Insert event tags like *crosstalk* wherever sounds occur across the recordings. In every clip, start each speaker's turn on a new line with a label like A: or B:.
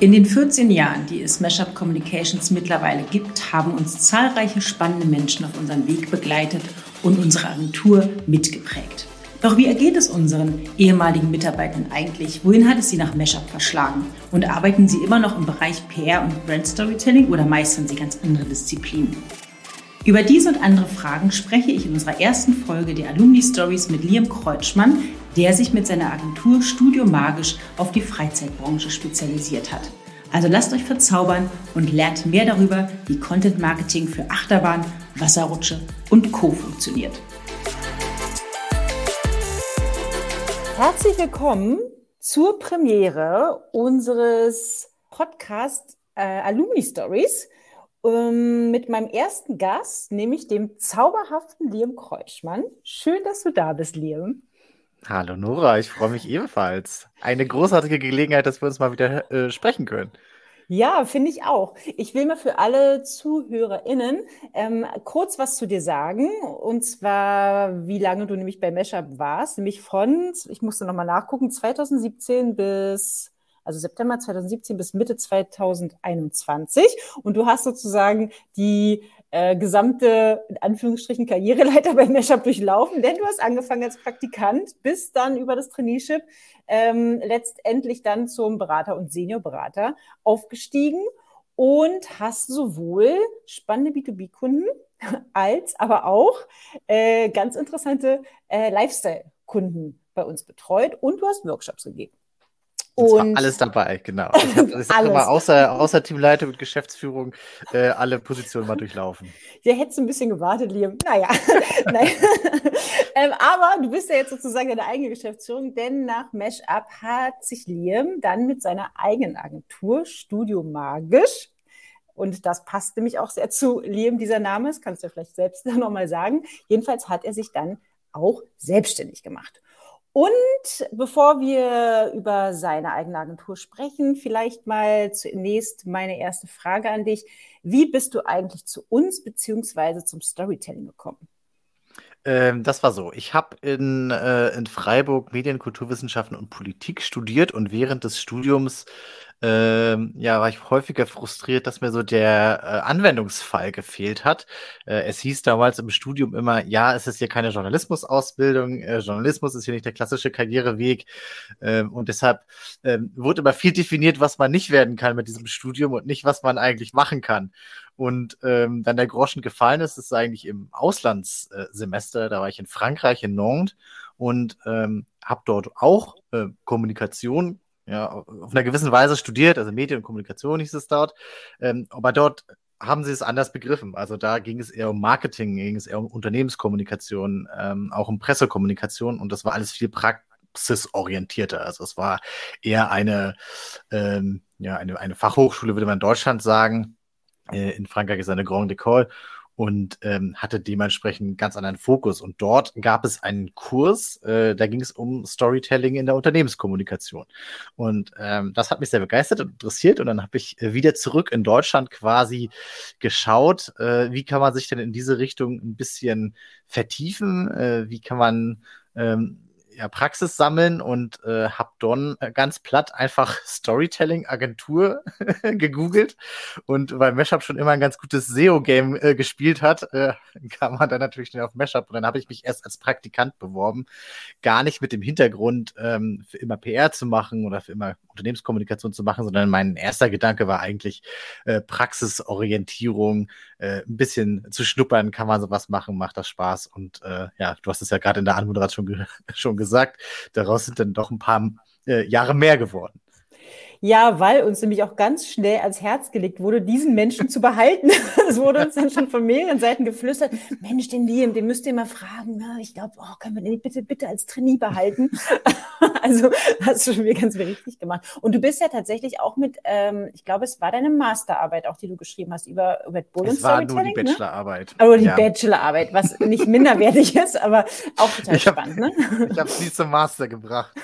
A: In den 14 Jahren, die es Mashup Communications mittlerweile gibt, haben uns zahlreiche spannende Menschen auf unserem Weg begleitet und unsere Agentur mitgeprägt. Doch wie ergeht es unseren ehemaligen Mitarbeitern eigentlich? Wohin hat es sie nach Mashup verschlagen? Und arbeiten sie immer noch im Bereich PR und Brand Storytelling oder meistern sie ganz andere Disziplinen? Über diese und andere Fragen spreche ich in unserer ersten Folge der Alumni Stories mit Liam Kreutschmann, der sich mit seiner Agentur Studio Magisch auf die Freizeitbranche spezialisiert hat. Also lasst euch verzaubern und lernt mehr darüber, wie Content Marketing für Achterbahn, Wasserrutsche und Co. funktioniert. Herzlich willkommen zur Premiere unseres Podcast äh, Alumni Stories ähm, mit meinem ersten Gast, nämlich dem zauberhaften Liam Kreutschmann. Schön, dass du da bist, Liam.
B: Hallo Nora, ich freue mich ebenfalls. Eine großartige Gelegenheit, dass wir uns mal wieder äh, sprechen können.
A: Ja, finde ich auch. Ich will mal für alle ZuhörerInnen ähm, kurz was zu dir sagen. Und zwar, wie lange du nämlich bei Meshup warst. Nämlich von, ich musste nochmal nachgucken, 2017 bis also September 2017 bis Mitte 2021. Und du hast sozusagen die äh, gesamte, in Anführungsstrichen, Karriereleiter bei Meshup durchlaufen, denn du hast angefangen als Praktikant, bis dann über das Traineeship ähm, letztendlich dann zum Berater und Seniorberater aufgestiegen und hast sowohl spannende B2B-Kunden als aber auch äh, ganz interessante äh, Lifestyle-Kunden bei uns betreut und du hast Workshops gegeben.
B: Und alles dabei, genau. Ich habe mal außer, außer Teamleitung und Geschäftsführung äh, alle Positionen mal durchlaufen.
A: Ja, hättest du ein bisschen gewartet, Liam. Naja, *laughs* *laughs* ähm, aber du bist ja jetzt sozusagen deine eigene Geschäftsführung, denn nach Meshup hat sich Liam dann mit seiner eigenen Agentur Studio Magisch und das passt nämlich auch sehr zu Liam, dieser Name, das kannst du ja vielleicht selbst *laughs* nochmal sagen. Jedenfalls hat er sich dann auch selbstständig gemacht. Und bevor wir über seine eigene Agentur sprechen, vielleicht mal zunächst meine erste Frage an dich. Wie bist du eigentlich zu uns beziehungsweise zum Storytelling gekommen?
B: Ähm, das war so. Ich habe in, äh, in Freiburg Medien, Kulturwissenschaften und Politik studiert und während des Studiums ähm, ja, war ich häufiger frustriert, dass mir so der äh, Anwendungsfall gefehlt hat. Äh, es hieß damals im Studium immer, ja, es ist hier keine Journalismusausbildung, äh, Journalismus ist hier nicht der klassische Karriereweg ähm, und deshalb ähm, wurde immer viel definiert, was man nicht werden kann mit diesem Studium und nicht, was man eigentlich machen kann. Und ähm, dann der Groschen gefallen ist, ist eigentlich im Auslandssemester, da war ich in Frankreich, in Nantes und ähm, habe dort auch äh, Kommunikation ja, auf einer gewissen Weise studiert, also Medien und Kommunikation hieß es dort. Ähm, aber dort haben sie es anders begriffen. Also da ging es eher um Marketing, ging es eher um Unternehmenskommunikation, ähm, auch um Pressekommunikation und das war alles viel praxisorientierter. Also es war eher eine, ähm, ja, eine, eine Fachhochschule, würde man in Deutschland sagen. Äh, in Frankreich ist eine Grande École und ähm, hatte dementsprechend einen ganz anderen Fokus. Und dort gab es einen Kurs, äh, da ging es um Storytelling in der Unternehmenskommunikation. Und ähm, das hat mich sehr begeistert und interessiert. Und dann habe ich äh, wieder zurück in Deutschland quasi geschaut, äh, wie kann man sich denn in diese Richtung ein bisschen vertiefen, äh, wie kann man ähm, ja, Praxis sammeln und äh, habe dann äh, ganz platt einfach Storytelling-Agentur *laughs* gegoogelt. Und weil Meshup schon immer ein ganz gutes SEO-Game äh, gespielt hat, äh, *laughs* kam man dann natürlich schnell auf Meshup. Und dann habe ich mich erst als Praktikant beworben. Gar nicht mit dem Hintergrund, ähm, für immer PR zu machen oder für immer Unternehmenskommunikation zu machen, sondern mein erster Gedanke war eigentlich äh, Praxisorientierung, äh, ein bisschen zu schnuppern, kann man sowas machen, macht das Spaß. Und äh, ja, du hast es ja gerade in der Anmoderation *laughs* schon gesagt gesagt, daraus sind dann doch ein paar äh, Jahre mehr geworden.
A: Ja, weil uns nämlich auch ganz schnell ans Herz gelegt wurde, diesen Menschen zu behalten. *laughs* Es wurde uns dann schon von mehreren Seiten geflüstert, Mensch, den Liam, den müsst ihr mal fragen. Ne? Ich glaube, oh, können wir den bitte, bitte als Trainee behalten? *laughs* also hast du schon wieder ganz richtig gemacht. Und du bist ja tatsächlich auch mit, ähm, ich glaube, es war deine Masterarbeit auch, die du geschrieben hast über Red Bull
B: Es war nur die ne? Bachelorarbeit.
A: Ne? Oder die ja. Bachelorarbeit, was nicht minderwertig ist, aber auch total ich spannend.
B: Hab, ne? *laughs* Ich habe es nie zum Master gebracht.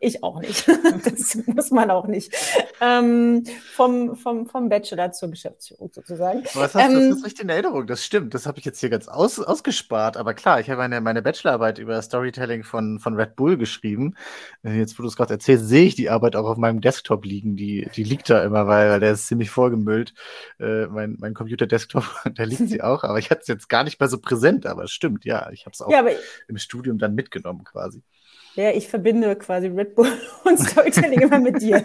A: Ich auch nicht. Das muss man auch nicht nicht. Ähm, vom, vom, vom Bachelor zur Geschäftsführung sozusagen.
B: Was hast ähm, das ist richtig in Erinnerung? Das stimmt. Das habe ich jetzt hier ganz aus, ausgespart. Aber klar, ich habe meine, meine Bachelorarbeit über Storytelling von, von Red Bull geschrieben. Äh, jetzt, wo du es gerade erzählst, sehe ich die Arbeit auch auf meinem Desktop liegen. Die, die liegt da immer, weil, weil der ist ziemlich vollgemüllt. Äh, mein, mein Computer-Desktop, *laughs* da liegt sie *laughs* auch. Aber ich hatte es jetzt gar nicht mehr so präsent. Aber es stimmt, ja. Ich habe es auch ja, im Studium dann mitgenommen quasi.
A: Ja, ich verbinde quasi Red Bull *laughs* und Storytelling immer mit dir.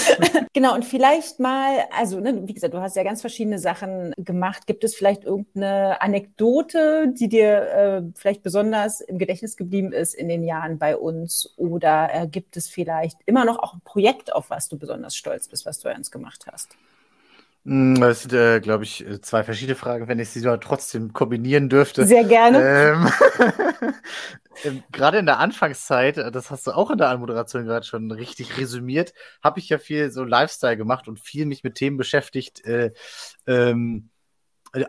A: *laughs* genau, und vielleicht mal, also ne, wie gesagt, du hast ja ganz verschiedene Sachen gemacht. Gibt es vielleicht irgendeine Anekdote, die dir äh, vielleicht besonders im Gedächtnis geblieben ist in den Jahren bei uns? Oder äh, gibt es vielleicht immer noch auch ein Projekt, auf was du besonders stolz bist, was du ernst gemacht hast?
B: Hm, das sind, äh, glaube ich, äh, zwei verschiedene Fragen, wenn ich sie aber trotzdem kombinieren dürfte.
A: Sehr gerne. Ähm, *laughs*
B: ähm, gerade in der Anfangszeit, äh, das hast du auch in der Anmoderation gerade schon richtig resümiert, habe ich ja viel so Lifestyle gemacht und viel mich mit Themen beschäftigt, äh, ähm, äh,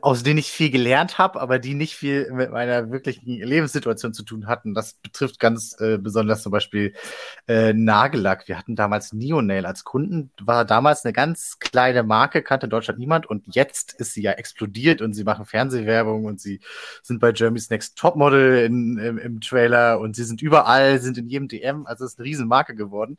B: aus denen ich viel gelernt habe, aber die nicht viel mit meiner wirklichen Lebenssituation zu tun hatten. Das betrifft ganz äh, besonders zum Beispiel äh, Nagellack. Wir hatten damals Neonail als Kunden, war damals eine ganz kleine Marke, kannte in Deutschland niemand und jetzt ist sie ja explodiert und sie machen Fernsehwerbung und sie sind bei Jeremy's Next Topmodel in, im, im Trailer und sie sind überall, sind in jedem DM, also ist eine Riesenmarke geworden.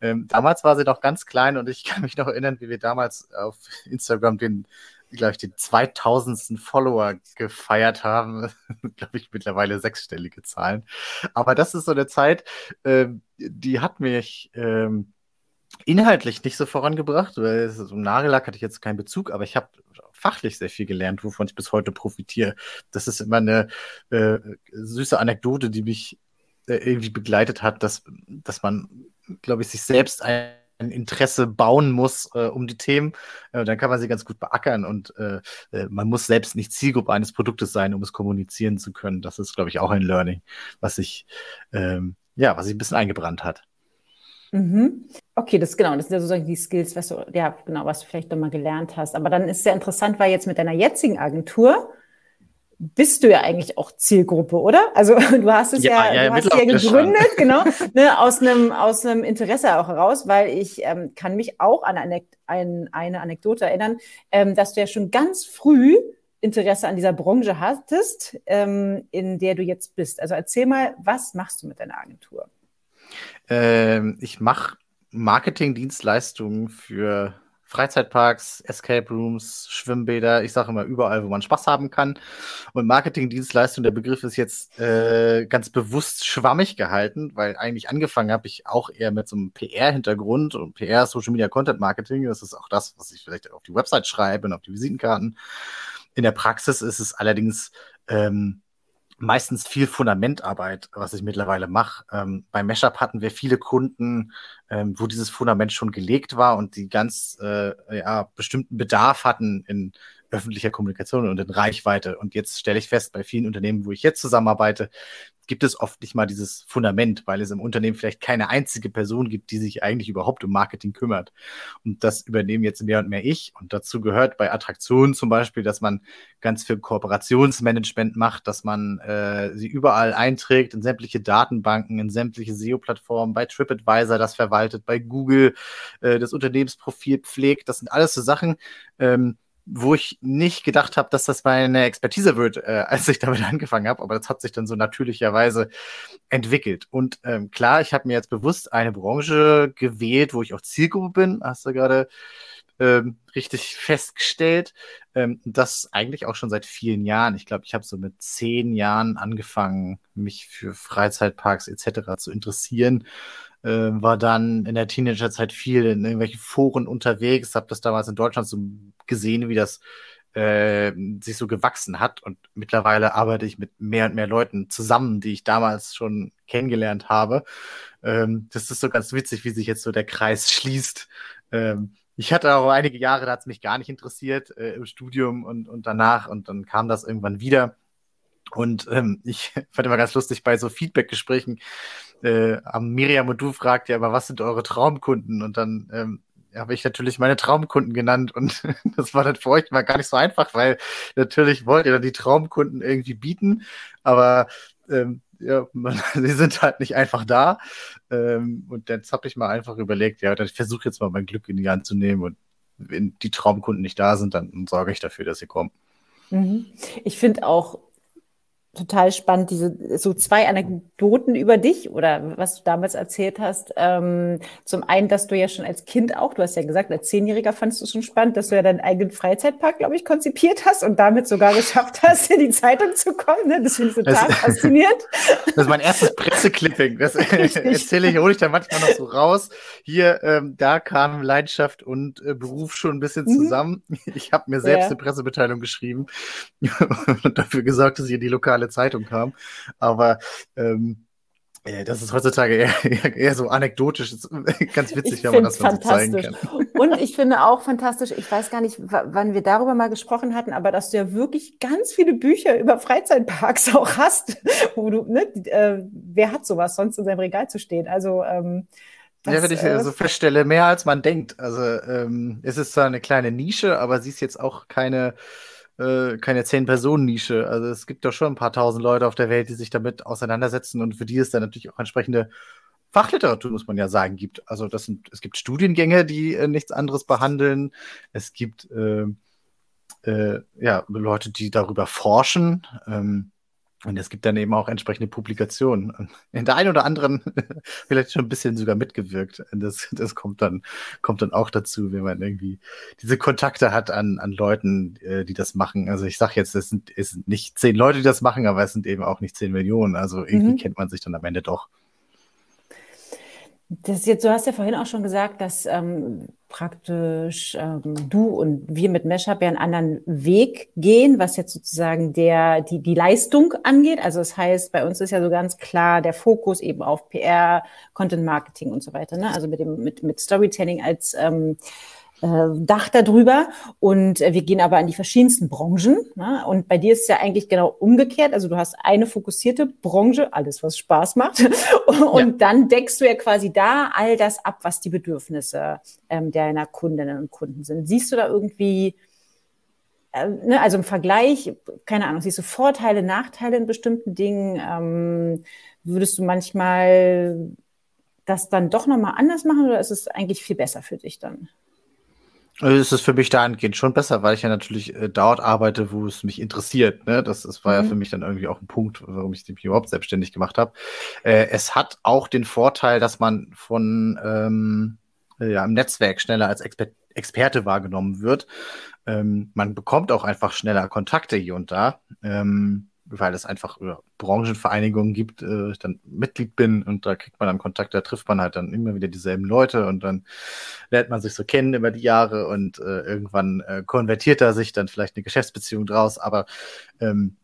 B: Ähm, damals war sie noch ganz klein und ich kann mich noch erinnern, wie wir damals auf Instagram den glaube ich, den 2000. Follower gefeiert haben. *laughs* glaube ich, mittlerweile sechsstellige Zahlen. Aber das ist so eine Zeit, äh, die hat mich ähm, inhaltlich nicht so vorangebracht, weil so Nagellack hatte ich jetzt keinen Bezug, aber ich habe fachlich sehr viel gelernt, wovon ich bis heute profitiere. Das ist immer eine äh, süße Anekdote, die mich äh, irgendwie begleitet hat, dass, dass man, glaube ich, sich selbst ein ein Interesse bauen muss äh, um die Themen, äh, dann kann man sie ganz gut beackern und äh, äh, man muss selbst nicht Zielgruppe eines Produktes sein, um es kommunizieren zu können. Das ist, glaube ich, auch ein Learning, was sich ähm, ja, was sich ein bisschen eingebrannt hat.
A: Mhm. Okay, das genau, das sind ja sozusagen die Skills, was du, ja, genau, was du vielleicht nochmal gelernt hast. Aber dann ist es ja interessant, weil jetzt mit deiner jetzigen Agentur, bist du ja eigentlich auch Zielgruppe, oder? Also *laughs* du hast es ja, ja, ja du hast ja gegründet, genau, ne, aus einem aus einem Interesse auch heraus, weil ich ähm, kann mich auch an eine, ein, eine Anekdote erinnern, ähm, dass du ja schon ganz früh Interesse an dieser Branche hattest, ähm, in der du jetzt bist. Also erzähl mal, was machst du mit deiner Agentur?
B: Ähm, ich mache Marketingdienstleistungen für Freizeitparks, Escape Rooms, Schwimmbäder, ich sage immer überall, wo man Spaß haben kann. Und Marketingdienstleistung, der Begriff ist jetzt äh, ganz bewusst schwammig gehalten, weil eigentlich angefangen habe ich auch eher mit so einem PR-Hintergrund und PR, Social Media Content Marketing. Das ist auch das, was ich vielleicht auf die Website schreibe und auf die Visitenkarten. In der Praxis ist es allerdings ähm, meistens viel Fundamentarbeit, was ich mittlerweile mache. Ähm, bei Meshup hatten wir viele Kunden, ähm, wo dieses Fundament schon gelegt war und die ganz äh, ja, bestimmten Bedarf hatten in öffentlicher Kommunikation und in Reichweite. Und jetzt stelle ich fest, bei vielen Unternehmen, wo ich jetzt zusammenarbeite, gibt es oft nicht mal dieses Fundament, weil es im Unternehmen vielleicht keine einzige Person gibt, die sich eigentlich überhaupt um Marketing kümmert. Und das übernehmen jetzt mehr und mehr ich. Und dazu gehört bei Attraktionen zum Beispiel, dass man ganz viel Kooperationsmanagement macht, dass man äh, sie überall einträgt in sämtliche Datenbanken, in sämtliche SEO-Plattformen, bei TripAdvisor das verwaltet, bei Google äh, das Unternehmensprofil pflegt. Das sind alles so Sachen, ähm, wo ich nicht gedacht habe, dass das meine Expertise wird, äh, *laughs* als ich damit angefangen habe, aber das hat sich dann so natürlicherweise entwickelt. Und ähm, klar, ich habe mir jetzt bewusst eine Branche gewählt, wo ich auch Zielgruppe bin, hast du gerade ähm, richtig festgestellt. Ähm, das eigentlich auch schon seit vielen Jahren. Ich glaube, ich habe so mit zehn Jahren angefangen, mich für Freizeitparks etc. zu interessieren äh, war dann in der Teenagerzeit viel in irgendwelchen Foren unterwegs, habe das damals in Deutschland so gesehen, wie das äh, sich so gewachsen hat. Und mittlerweile arbeite ich mit mehr und mehr Leuten zusammen, die ich damals schon kennengelernt habe. Ähm, das ist so ganz witzig, wie sich jetzt so der Kreis *laughs* schließt. Ähm, ich hatte auch einige Jahre, da hat es mich gar nicht interessiert äh, im Studium und, und danach und dann kam das irgendwann wieder. Und ähm, ich *laughs* fand immer ganz lustig bei so Feedback-Gesprächen, äh, Miriam und du fragt ja immer, was sind eure Traumkunden? Und dann ähm, habe ich natürlich meine Traumkunden genannt und *laughs* das war dann für euch mal gar nicht so einfach, weil natürlich wollt ihr dann die Traumkunden irgendwie bieten, aber ähm, ja, man, *laughs* sie sind halt nicht einfach da. Ähm, und jetzt habe ich mal einfach überlegt, ja, ich versuche jetzt mal mein Glück in die Hand zu nehmen und wenn die Traumkunden nicht da sind, dann sorge ich dafür, dass sie kommen.
A: Mhm. Ich finde auch total spannend, diese so zwei Anekdoten über dich oder was du damals erzählt hast. Ähm, zum einen, dass du ja schon als Kind auch, du hast ja gesagt, als Zehnjähriger fandest du schon spannend, dass du ja deinen eigenen Freizeitpark, glaube ich, konzipiert hast und damit sogar geschafft hast, in die Zeitung zu kommen. Ne? Das finde ich total das, faszinierend. *laughs*
B: Das ist mein erstes Presseclipping. Das *laughs* erzähle ich, hole ich dann manchmal noch so raus. Hier, ähm, da kam Leidenschaft und äh, Beruf schon ein bisschen mhm. zusammen. Mhm. Ich habe mir selbst ja. eine Pressemitteilung geschrieben *laughs* und dafür gesorgt, dass ich in die lokale lokale Zeitung kam. Aber ähm, äh, das ist heutzutage eher, eher, so anekdotisch. Ganz witzig, wenn man das mal so zeigen kann.
A: Und ich finde auch fantastisch, ich weiß gar nicht, wann wir darüber mal gesprochen hatten, aber dass du ja wirklich ganz viele Bücher über Freizeitparks auch hast, wo du, ne, äh, wer hat sowas sonst in seinem Regal zu stehen? Also ähm,
B: das, ja, wenn ich äh, so feststelle, mehr als man denkt. Also ähm, es ist zwar eine kleine Nische, aber sie ist jetzt auch keine äh, keine Zehn-Personen-Nische. Also es gibt doch schon ein paar tausend Leute auf der Welt, die sich damit auseinandersetzen und für die es dann natürlich auch entsprechende Fachliteratur, muss man ja sagen, gibt. Also das sind, es gibt Studiengänge, die äh, nichts anderes behandeln. Es gibt äh, äh, ja, Leute, die darüber forschen. Ähm, und es gibt dann eben auch entsprechende Publikationen. In der einen oder anderen *laughs* vielleicht schon ein bisschen sogar mitgewirkt. Das, das kommt dann, kommt dann auch dazu, wenn man irgendwie diese Kontakte hat an, an Leuten, äh, die das machen. Also ich sage jetzt, es sind, es sind nicht zehn Leute, die das machen, aber es sind eben auch nicht zehn Millionen. Also irgendwie mhm. kennt man sich dann am Ende doch.
A: Das jetzt, du hast ja vorhin auch schon gesagt, dass ähm, praktisch ähm, du und wir mit Meshup ja einen anderen Weg gehen, was jetzt sozusagen der, die, die Leistung angeht. Also das heißt, bei uns ist ja so ganz klar der Fokus eben auf PR, Content Marketing und so weiter. Ne? Also mit dem, mit, mit Storytelling als ähm, äh, Dach darüber und äh, wir gehen aber an die verschiedensten Branchen. Ne? Und bei dir ist es ja eigentlich genau umgekehrt. Also du hast eine fokussierte Branche, alles was Spaß macht. *laughs* und ja. dann deckst du ja quasi da all das ab, was die Bedürfnisse ähm, deiner Kundinnen und Kunden sind. Siehst du da irgendwie, äh, ne, also im Vergleich, keine Ahnung, siehst du Vorteile, Nachteile in bestimmten Dingen? Ähm, würdest du manchmal das dann doch nochmal anders machen oder ist es eigentlich viel besser für dich dann?
B: Also ist es für mich dahingehend schon besser, weil ich ja natürlich äh, dort arbeite, wo es mich interessiert. Ne? Das, das war mhm. ja für mich dann irgendwie auch ein Punkt, warum ich mich überhaupt selbstständig gemacht habe. Äh, es hat auch den Vorteil, dass man von ähm, ja, im Netzwerk schneller als Exper Experte wahrgenommen wird. Ähm, man bekommt auch einfach schneller Kontakte hier und da. Ähm, weil es einfach Branchenvereinigungen gibt, äh, ich dann Mitglied bin und da kriegt man dann Kontakt, da trifft man halt dann immer wieder dieselben Leute und dann lernt man sich so kennen über die Jahre und äh, irgendwann äh, konvertiert da sich dann vielleicht eine Geschäftsbeziehung draus, aber ähm,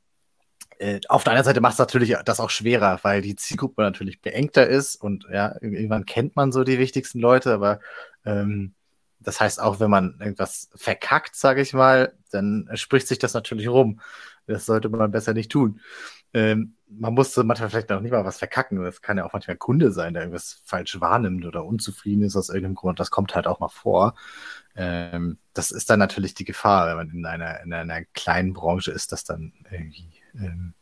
B: äh, auf der anderen Seite macht es natürlich das auch schwerer, weil die Zielgruppe natürlich beengter ist und ja, irgendwann kennt man so die wichtigsten Leute, aber ähm, das heißt, auch wenn man irgendwas verkackt, sage ich mal, dann spricht sich das natürlich rum. Das sollte man besser nicht tun. Ähm, man musste manchmal vielleicht noch nicht mal was verkacken. Das kann ja auch manchmal ein Kunde sein, der irgendwas falsch wahrnimmt oder unzufrieden ist aus irgendeinem Grund. Das kommt halt auch mal vor. Ähm, das ist dann natürlich die Gefahr, wenn man in einer, in einer kleinen Branche ist, dass dann irgendwie, ähm,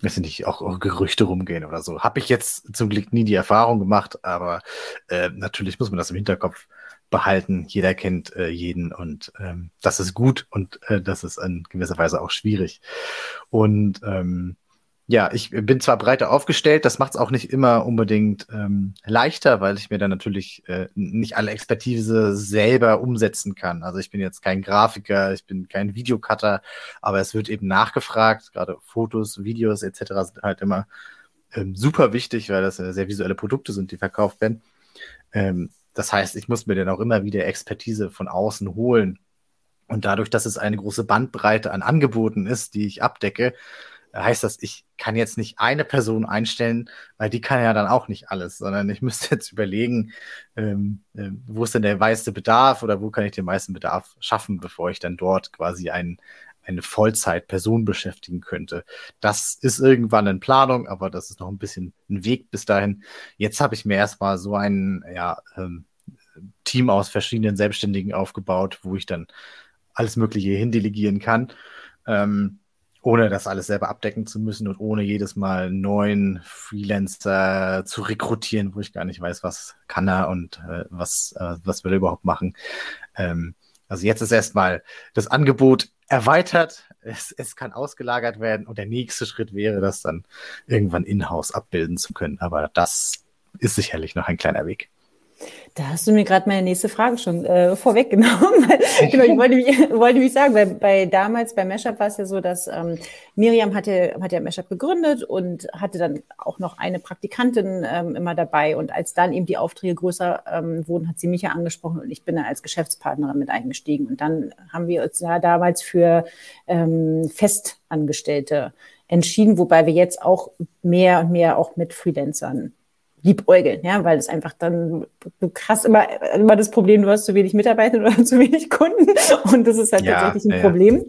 B: weiß nicht, auch, auch Gerüchte rumgehen oder so. Habe ich jetzt zum Glück nie die Erfahrung gemacht, aber äh, natürlich muss man das im Hinterkopf behalten. Jeder kennt äh, jeden und ähm, das ist gut und äh, das ist in gewisser Weise auch schwierig. Und ähm, ja, ich bin zwar breiter aufgestellt, das macht es auch nicht immer unbedingt ähm, leichter, weil ich mir dann natürlich äh, nicht alle Expertise selber umsetzen kann. Also ich bin jetzt kein Grafiker, ich bin kein Videocutter, aber es wird eben nachgefragt, gerade Fotos, Videos etc. sind halt immer ähm, super wichtig, weil das äh, sehr visuelle Produkte sind, die verkauft werden. Ähm, das heißt, ich muss mir dann auch immer wieder Expertise von außen holen. Und dadurch, dass es eine große Bandbreite an Angeboten ist, die ich abdecke, heißt das, ich kann jetzt nicht eine Person einstellen, weil die kann ja dann auch nicht alles, sondern ich *laughs* müsste jetzt überlegen, ähm, äh, wo ist denn der meiste Bedarf oder wo kann ich den meisten Bedarf schaffen, bevor ich dann dort quasi ein, eine Vollzeitperson beschäftigen könnte. Das ist irgendwann in Planung, aber das ist noch ein bisschen ein Weg bis dahin. Jetzt habe ich mir erstmal so ein ja, ähm, Team aus verschiedenen Selbstständigen aufgebaut, wo ich dann alles Mögliche hindelegieren kann. Ähm, ohne das alles selber abdecken zu müssen und ohne jedes Mal neuen Freelancer zu rekrutieren, wo ich gar nicht weiß, was kann er und äh, was, äh, was will er überhaupt machen. Ähm, also jetzt ist erstmal das Angebot erweitert, es, es kann ausgelagert werden und der nächste Schritt wäre, das dann irgendwann in-house abbilden zu können. Aber das ist sicherlich noch ein kleiner Weg.
A: Da hast du mir gerade meine nächste Frage schon äh, vorweggenommen. *laughs* genau, ich wollte mich, *laughs* wollte mich sagen, weil bei damals bei Meshup war es ja so, dass ähm, Miriam hatte, hat ja Meshup gegründet und hatte dann auch noch eine Praktikantin ähm, immer dabei. Und als dann eben die Aufträge größer ähm, wurden, hat sie mich ja angesprochen und ich bin dann als Geschäftspartnerin mit eingestiegen. Und dann haben wir uns ja damals für ähm, Festangestellte entschieden, wobei wir jetzt auch mehr und mehr auch mit Freelancern liebäugeln, ja, weil es einfach dann, du hast immer, immer das Problem, du hast zu wenig Mitarbeiter oder *laughs* zu wenig Kunden und das ist halt ja, tatsächlich ein ja. Problem.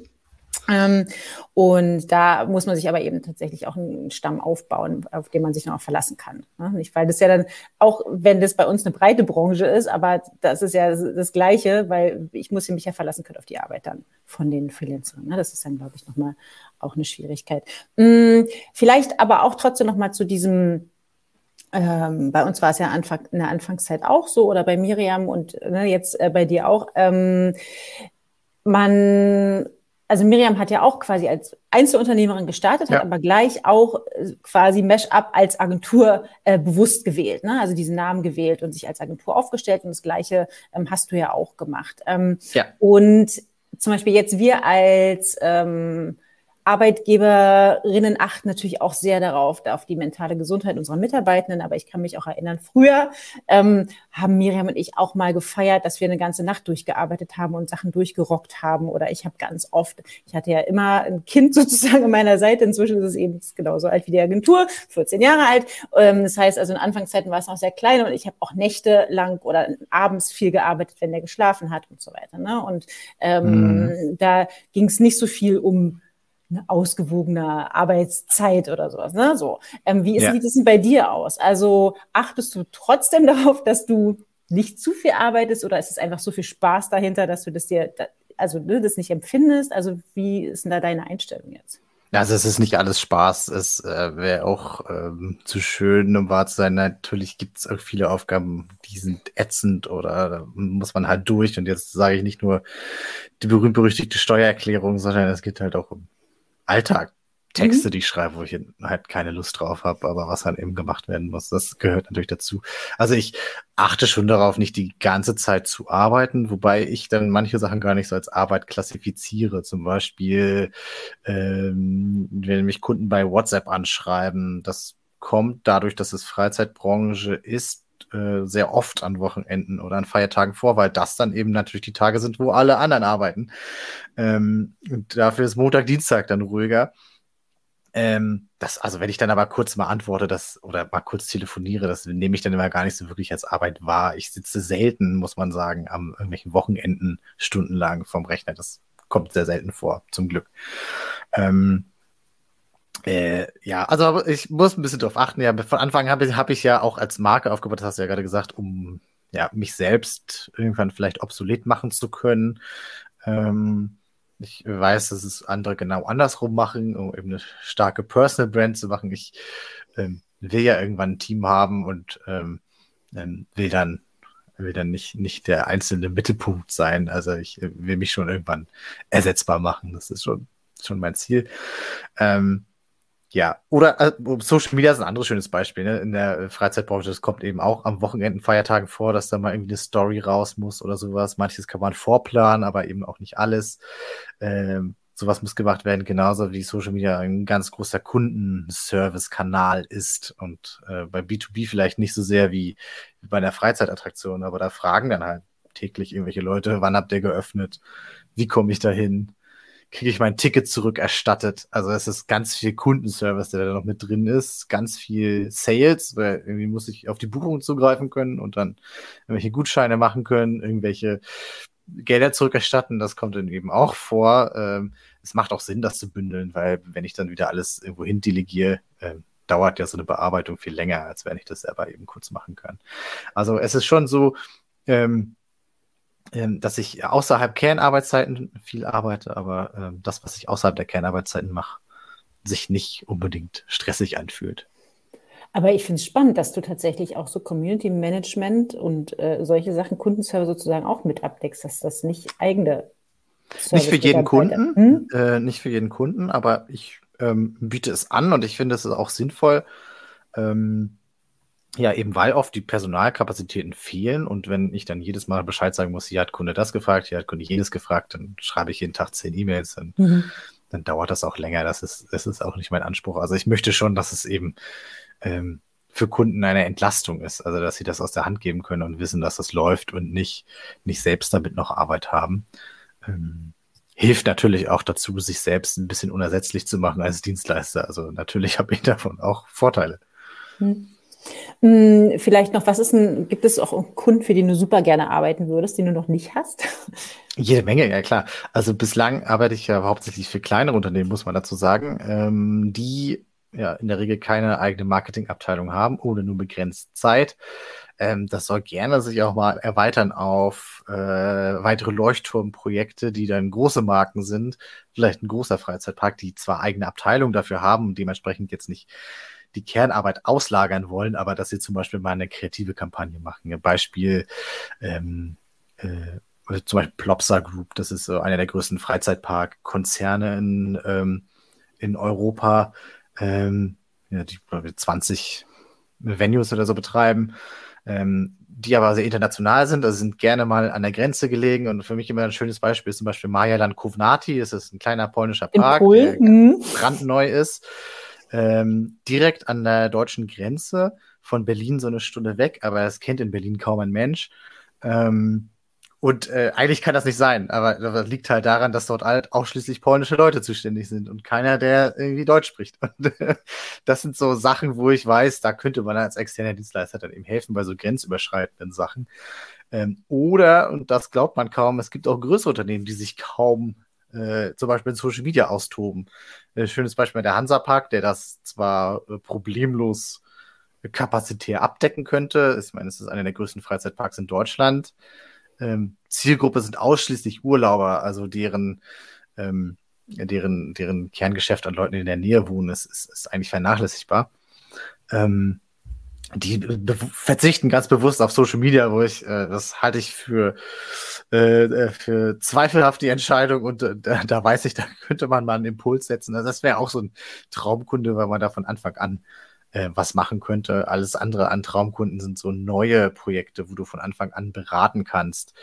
A: Ähm, und da muss man sich aber eben tatsächlich auch einen Stamm aufbauen, auf den man sich noch auch verlassen kann. Ne? Nicht, weil das ja dann, auch wenn das bei uns eine breite Branche ist, aber das ist ja das, das Gleiche, weil ich muss mich ja verlassen können auf die Arbeit dann von den Freelancern. Ne? Das ist dann, glaube ich, nochmal auch eine Schwierigkeit. Hm, vielleicht aber auch trotzdem nochmal zu diesem, ähm, bei uns war es ja Anfang, in der Anfangszeit auch so oder bei Miriam und ne, jetzt äh, bei dir auch. Ähm, man, also Miriam hat ja auch quasi als Einzelunternehmerin gestartet, ja. hat aber gleich auch äh, quasi Mesh-Up als Agentur äh, bewusst gewählt, ne? also diesen Namen gewählt und sich als Agentur aufgestellt und das Gleiche ähm, hast du ja auch gemacht. Ähm, ja. Und zum Beispiel jetzt wir als ähm, Arbeitgeberinnen achten natürlich auch sehr darauf, auf die mentale Gesundheit unserer Mitarbeitenden. Aber ich kann mich auch erinnern, früher ähm, haben Miriam und ich auch mal gefeiert, dass wir eine ganze Nacht durchgearbeitet haben und Sachen durchgerockt haben. Oder ich habe ganz oft, ich hatte ja immer ein Kind *laughs* sozusagen an meiner Seite. Inzwischen ist es eben genauso alt wie die Agentur, 14 Jahre alt. Ähm, das heißt, also in Anfangszeiten war es noch sehr klein und ich habe auch nächtelang oder abends viel gearbeitet, wenn der geschlafen hat und so weiter. Ne? Und ähm, mhm. da ging es nicht so viel um eine ausgewogene Arbeitszeit oder sowas. Ne? So, ähm, wie ist, ja. sieht es denn bei dir aus? Also achtest du trotzdem *laughs* darauf, dass du nicht zu viel arbeitest oder ist es einfach so viel Spaß dahinter, dass du das dir, also ne, das nicht empfindest? Also wie ist denn da deine Einstellung jetzt?
B: Also es ist nicht alles Spaß, es äh, wäre auch ähm, zu schön, um wahr zu sein. Natürlich gibt es auch viele Aufgaben, die sind ätzend oder da muss man halt durch. Und jetzt sage ich nicht nur die berühmt-berüchtigte Steuererklärung, sondern es geht halt auch um Alltag. Texte, mhm. die ich schreibe, wo ich halt keine Lust drauf habe, aber was dann eben gemacht werden muss, das gehört natürlich dazu. Also ich achte schon darauf, nicht die ganze Zeit zu arbeiten, wobei ich dann manche Sachen gar nicht so als Arbeit klassifiziere. Zum Beispiel, ähm, wenn mich Kunden bei WhatsApp anschreiben, das kommt dadurch, dass es Freizeitbranche ist, äh, sehr oft an Wochenenden oder an Feiertagen vor, weil das dann eben natürlich die Tage sind, wo alle anderen arbeiten. Ähm, und dafür ist Montag, Dienstag dann ruhiger. Ähm, das, also wenn ich dann aber kurz mal antworte, das oder mal kurz telefoniere, das nehme ich dann immer gar nicht so wirklich als Arbeit wahr. Ich sitze selten, muss man sagen, am irgendwelchen Wochenenden stundenlang vom Rechner. Das kommt sehr selten vor, zum Glück. Ähm, äh, ja, also ich muss ein bisschen drauf achten. Ja, von Anfang an habe ich, hab ich ja auch als Marke aufgebaut, das hast du ja gerade gesagt, um ja, mich selbst irgendwann vielleicht obsolet machen zu können. Ähm, ich weiß, dass es andere genau andersrum machen, um eben eine starke Personal Brand zu machen. Ich ähm, will ja irgendwann ein Team haben und ähm, ähm will dann will dann nicht, nicht der einzelne Mittelpunkt sein. Also ich äh, will mich schon irgendwann ersetzbar machen. Das ist schon, schon mein Ziel. Ähm, ja, oder äh, Social Media ist ein anderes schönes Beispiel. Ne? In der Freizeitbranche, das kommt eben auch am Wochenenden, Feiertagen vor, dass da mal irgendwie eine Story raus muss oder sowas. Manches kann man vorplanen, aber eben auch nicht alles. Ähm, sowas muss gemacht werden, genauso wie Social Media ein ganz großer Kundenservice-Kanal ist und äh, bei B2B vielleicht nicht so sehr wie, wie bei einer Freizeitattraktion, aber da fragen dann halt täglich irgendwelche Leute, wann habt ihr geöffnet, wie komme ich da hin, kriege ich mein Ticket zurückerstattet. Also es ist ganz viel Kundenservice, der da noch mit drin ist, ganz viel Sales, weil irgendwie muss ich auf die Buchung zugreifen können und dann irgendwelche Gutscheine machen können, irgendwelche Gelder zurückerstatten, das kommt dann eben auch vor. Ähm, es macht auch Sinn, das zu bündeln, weil wenn ich dann wieder alles irgendwo hin delegiere, äh, dauert ja so eine Bearbeitung viel länger, als wenn ich das selber eben kurz machen kann. Also es ist schon so, ähm, ähm, dass ich außerhalb Kernarbeitszeiten viel arbeite, aber ähm, das, was ich außerhalb der Kernarbeitszeiten mache, sich nicht unbedingt stressig anfühlt.
A: Aber ich finde es spannend, dass du tatsächlich auch so Community Management und äh, solche Sachen, Kundenservice sozusagen auch mit abdeckst, dass das nicht eigene
B: Service Nicht für jeden Kunden, hm? äh, nicht für jeden Kunden, aber ich ähm, biete es an und ich finde es ist auch sinnvoll, ähm, ja, eben weil oft die Personalkapazitäten fehlen und wenn ich dann jedes Mal Bescheid sagen muss, hier hat Kunde das gefragt, hier hat Kunde jenes gefragt, dann schreibe ich jeden Tag zehn E-Mails, dann, mhm. dann dauert das auch länger. Das ist, das ist auch nicht mein Anspruch. Also ich möchte schon, dass es eben ähm, für Kunden eine Entlastung ist, also dass sie das aus der Hand geben können und wissen, dass das läuft und nicht, nicht selbst damit noch Arbeit haben. Ähm, hilft natürlich auch dazu, sich selbst ein bisschen unersetzlich zu machen als Dienstleister. Also natürlich *laughs* habe ich davon auch Vorteile.
A: Hm. Hm, vielleicht noch, was ist ein, gibt es auch Kunden, für die du super gerne arbeiten würdest, die du noch nicht hast? *laughs*
B: Jede Menge, ja klar. Also bislang arbeite ich ja hauptsächlich für kleinere Unternehmen, muss man dazu sagen, ähm, die ja in der Regel keine eigene Marketingabteilung haben oder nur begrenzt Zeit. Ähm, das soll gerne sich auch mal erweitern auf äh, weitere Leuchtturmprojekte, die dann große Marken sind. Vielleicht ein großer Freizeitpark, die zwar eigene Abteilung dafür haben und dementsprechend jetzt nicht die Kernarbeit auslagern wollen, aber dass sie zum Beispiel mal eine kreative Kampagne machen. Beispiel, ähm, äh, zum Beispiel Plopsa Group, das ist so einer der größten Freizeitpark-Konzerne in, ähm, in Europa, ähm, ja, die 20 Venues oder so betreiben, ähm, die aber sehr international sind, also sind gerne mal an der Grenze gelegen und für mich immer ein schönes Beispiel ist zum Beispiel Majaland Kownati, das ist ein kleiner polnischer Park, der mhm. brandneu ist ähm, direkt an der deutschen Grenze von Berlin so eine Stunde weg, aber das kennt in Berlin kaum ein Mensch. Ähm, und äh, eigentlich kann das nicht sein, aber das liegt halt daran, dass dort halt ausschließlich polnische Leute zuständig sind und keiner, der irgendwie Deutsch spricht. *laughs* Und äh, das sind so Sachen, wo ich weiß, da könnte man als externer Dienstleister dann eben helfen bei so grenzüberschreitenden Sachen. Ähm, oder, und das glaubt man kaum, es gibt auch größere Unternehmen, die sich kaum äh, zum Beispiel in Social Media austoben. Ein schönes Beispiel der Hansapark, der das zwar äh, problemlos kapazitär abdecken könnte. Ich meine, es ist einer der größten Freizeitparks in Deutschland. Ähm, Zielgruppe sind ausschließlich Urlauber, also deren, ähm, deren, deren Kerngeschäft an Leuten, die in der Nähe wohnen, ist, ist, ist eigentlich vernachlässigbar. Ähm, die verzichten ganz bewusst auf Social Media, wo ich, äh, das halte ich für, äh, äh für zweifelhaft die Entscheidung und äh, da, weiß ich, da könnte man mal einen Impuls setzen. Also das wäre auch so ein Traumkunde, weil man da von Anfang an äh, was machen könnte. Alles andere an Traumkunden sind so neue Projekte, wo du von Anfang an beraten kannst.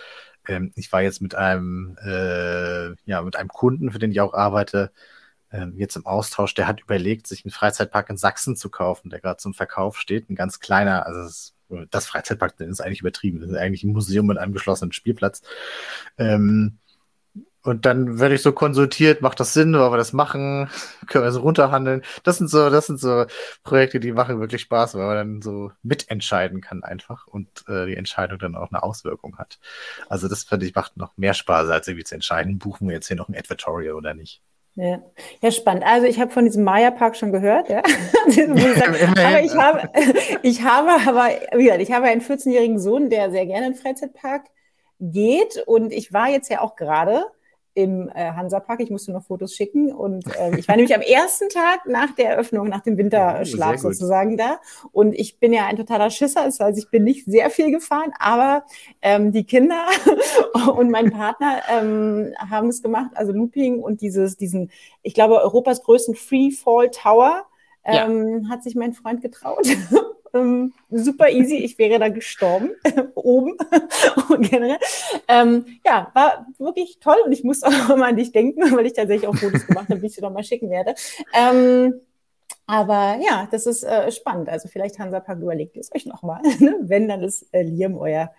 B: Ähm, ich war jetzt mit einem, äh, ja, mit einem Kunden, für den ich auch arbeite, ähm, jetzt im Austausch, der hat überlegt, sich einen Freizeitpark in Sachsen zu kaufen, der gerade zum Verkauf steht. Ein ganz kleiner, also das, das Freizeitpark ist eigentlich übertrieben. Das ist eigentlich ein Museum mit einem geschlossenen Spielplatz. Ähm, und dann werde ich so konsultiert, macht das Sinn, wollen wir das machen? *laughs* Können wir so runterhandeln? Das sind so, das sind so Projekte, die machen wirklich Spaß, weil man dann so mitentscheiden kann einfach und äh, die Entscheidung dann auch eine Auswirkung hat. Also das finde ich macht noch mehr Spaß, als irgendwie zu entscheiden, buchen wir jetzt hier noch ein Advertorial oder nicht.
A: Ja. ja, spannend. Also ich habe von diesem Maya-Park schon gehört, ja. *laughs* aber ich habe, *laughs* ich habe aber, wie gesagt, ich habe einen 14-jährigen Sohn, der sehr gerne in den Freizeitpark geht. Und ich war jetzt ja auch gerade im äh, Hansapark. Ich musste noch Fotos schicken. Und äh, ich war nämlich am ersten Tag nach der Eröffnung, nach dem Winterschlaf oh, sozusagen da. Und ich bin ja ein totaler Schisser, das heißt, ich bin nicht sehr viel gefahren, aber ähm, die Kinder *laughs* und mein Partner ähm, haben es gemacht, also Looping und dieses, diesen, ich glaube, Europas größten Free Fall Tower. Ähm, ja. hat sich mein Freund getraut. Ähm, super easy, ich wäre da gestorben, *laughs* oben *laughs* generell. Ähm, ja, war wirklich toll und ich muss auch immer an dich denken, *laughs* weil ich tatsächlich auch Fotos gemacht habe, die ich dir nochmal schicken werde. Ähm, aber ja, das ist äh, spannend. Also vielleicht Hansapark überlegt es euch nochmal, ne? wenn, dann ist äh, Liam euer,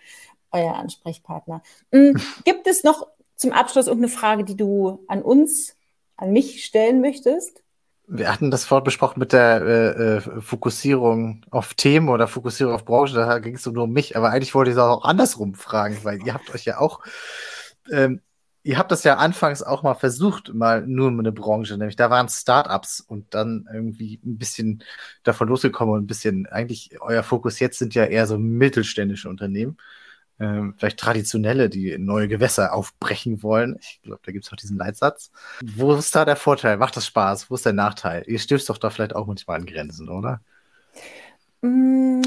A: euer Ansprechpartner. Mhm. Gibt es noch zum Abschluss irgendeine Frage, die du an uns, an mich stellen möchtest?
B: Wir hatten das vorhin besprochen mit der äh, äh, Fokussierung auf Themen oder Fokussierung auf Branche, da ging es nur um mich, aber eigentlich wollte ich es auch andersrum fragen, weil ihr habt euch ja auch, ähm, ihr habt das ja anfangs auch mal versucht, mal nur eine Branche, nämlich da waren Startups und dann irgendwie ein bisschen davon losgekommen und ein bisschen, eigentlich euer Fokus jetzt sind ja eher so mittelständische Unternehmen. Ähm, vielleicht Traditionelle, die neue Gewässer aufbrechen wollen. Ich glaube, da gibt es auch diesen Leitsatz. Wo ist da der Vorteil? Macht das Spaß? Wo ist der Nachteil? Ihr stößt doch da vielleicht auch manchmal an Grenzen, oder?
A: Mm,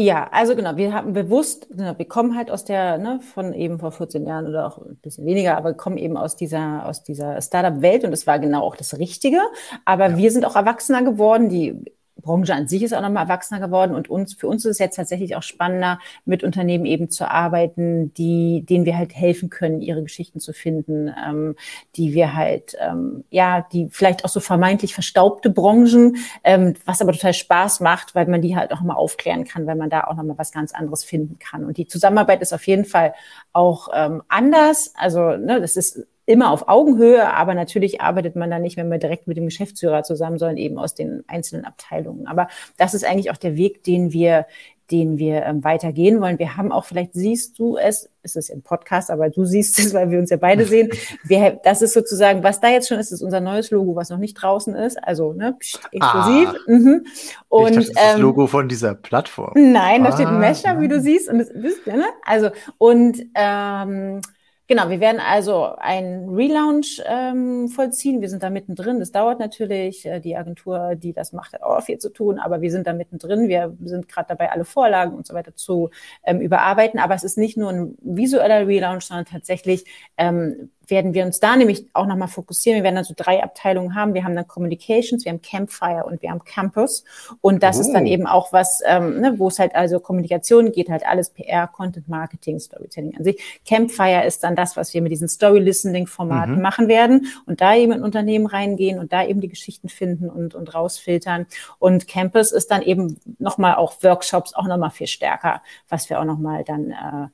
A: ja, also genau, wir haben bewusst, genau, wir kommen halt aus der, ne, von eben vor 14 Jahren oder auch ein bisschen weniger, aber kommen eben aus dieser, aus dieser Startup-Welt und das war genau auch das Richtige. Aber ja. wir sind auch Erwachsener geworden, die Branche an sich ist auch nochmal erwachsener geworden und uns, für uns ist es jetzt tatsächlich auch spannender, mit Unternehmen eben zu arbeiten, die, denen wir halt helfen können, ihre Geschichten zu finden, ähm, die wir halt, ähm, ja, die vielleicht auch so vermeintlich verstaubte Branchen, ähm, was aber total Spaß macht, weil man die halt auch mal aufklären kann, weil man da auch nochmal was ganz anderes finden kann. Und die Zusammenarbeit ist auf jeden Fall auch ähm, anders. Also, ne, das ist immer auf Augenhöhe, aber natürlich arbeitet man da nicht mehr, mehr direkt mit dem Geschäftsführer zusammen, sondern eben aus den einzelnen Abteilungen. Aber das ist eigentlich auch der Weg, den wir den wir ähm, weitergehen wollen. Wir haben auch, vielleicht siehst du es, es ist ein Podcast, aber du siehst es, weil wir uns ja beide sehen. *laughs* Wir, das ist sozusagen, was da jetzt schon ist, ist unser neues Logo, was noch nicht draußen ist. Also ne, pst, exklusiv. Ah,
B: mhm. Und dachte, das, ähm, Logo von dieser Plattform.
A: Nein, da ah, steht Mesher, wie du siehst. Und das wisst ihr, ne? Also und ähm, Genau, wir werden also einen Relaunch ähm, vollziehen. Wir sind da mittendrin. Das dauert natürlich. Äh, die Agentur, die das macht, hat auch viel zu tun, aber wir sind da mittendrin. Wir sind gerade dabei, alle Vorlagen und so weiter zu ähm, überarbeiten. Aber es ist nicht nur ein visueller Relaunch, sondern tatsächlich ähm, werden wir uns da nämlich auch nochmal fokussieren. Wir werden dann so drei Abteilungen haben. Wir haben dann Communications, wir haben Campfire und wir haben Campus. Und das oh. ist dann oh. eben auch was, ähm, ne, wo es halt also Kommunikation geht, halt alles PR, Content Marketing, Storytelling an sich. Campfire ist dann das, was wir mit diesen Story-Listening-Formaten mhm. machen werden und da eben in Unternehmen reingehen und da eben die Geschichten finden und, und rausfiltern. Und Campus ist dann eben nochmal auch Workshops, auch nochmal viel stärker, was wir auch nochmal dann äh,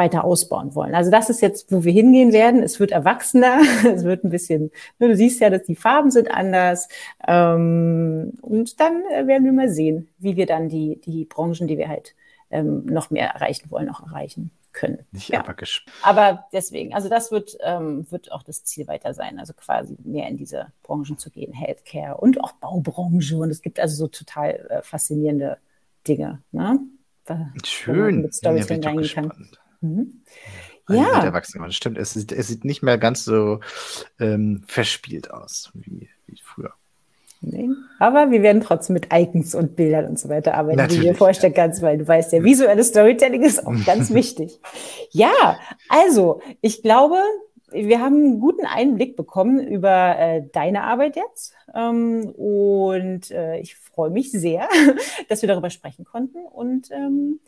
A: weiter ausbauen wollen. Also das ist jetzt, wo wir hingehen werden. Es wird erwachsener, *laughs* es wird ein bisschen, ne, du siehst ja, dass die Farben sind anders. Ähm, und dann äh, werden wir mal sehen, wie wir dann die, die Branchen, die wir halt ähm, noch mehr erreichen wollen, auch erreichen können.
B: Nicht ja. aber
A: Aber deswegen, also das wird, ähm, wird auch das Ziel weiter sein, also quasi mehr in diese Branchen zu gehen, Healthcare und auch Baubranche. Und es gibt also so total äh, faszinierende Dinge. Ne?
B: Schön.
A: Mit Storytelling ja, reingehen kann. Mhm.
B: Ja. Erwachsene. Das stimmt, es sieht, es sieht nicht mehr ganz so ähm, verspielt aus wie, wie früher.
A: Nee. Aber wir werden trotzdem mit Icons und Bildern und so weiter arbeiten, Natürlich, wie du dir vorstellen kannst, weil du weißt, der visuelle Storytelling ist auch ganz *laughs* wichtig. Ja, also ich glaube, wir haben einen guten Einblick bekommen über äh, deine Arbeit jetzt. Ähm, und äh, ich freue mich sehr, *laughs* dass wir darüber sprechen konnten. Und ähm,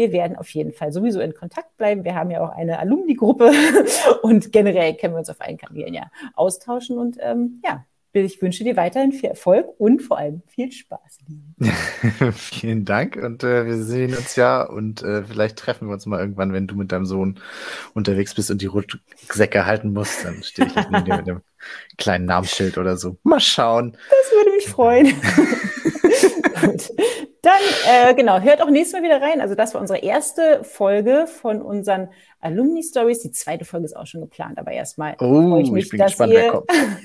A: wir werden auf jeden Fall sowieso in Kontakt bleiben. Wir haben ja auch eine Alumni-Gruppe *laughs* und generell können wir uns auf allen Kanälen ja austauschen. Und ähm, ja, ich wünsche dir weiterhin viel Erfolg und vor allem viel Spaß. *laughs*
B: Vielen Dank und äh, wir sehen uns ja und äh, vielleicht treffen wir uns mal irgendwann, wenn du mit deinem Sohn unterwegs bist und die Rucksäcke halten musst. Dann stehe ich neben dir mit einem kleinen Namensschild oder so. Mal schauen.
A: Das würde mich freuen. *laughs* Dann, äh, genau, hört auch nächstes Mal wieder rein. Also das war unsere erste Folge von unseren Alumni Stories. Die zweite Folge ist auch schon geplant, aber erstmal
B: oh, freue ich mich, ich bin dass gespannt, ihr...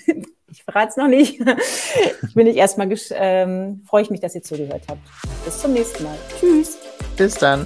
B: *laughs*
A: ich verrate es noch nicht. bin ich erstmal, ähm, freue ich mich, dass ihr zugehört habt. Bis zum nächsten Mal. Tschüss.
B: Bis dann.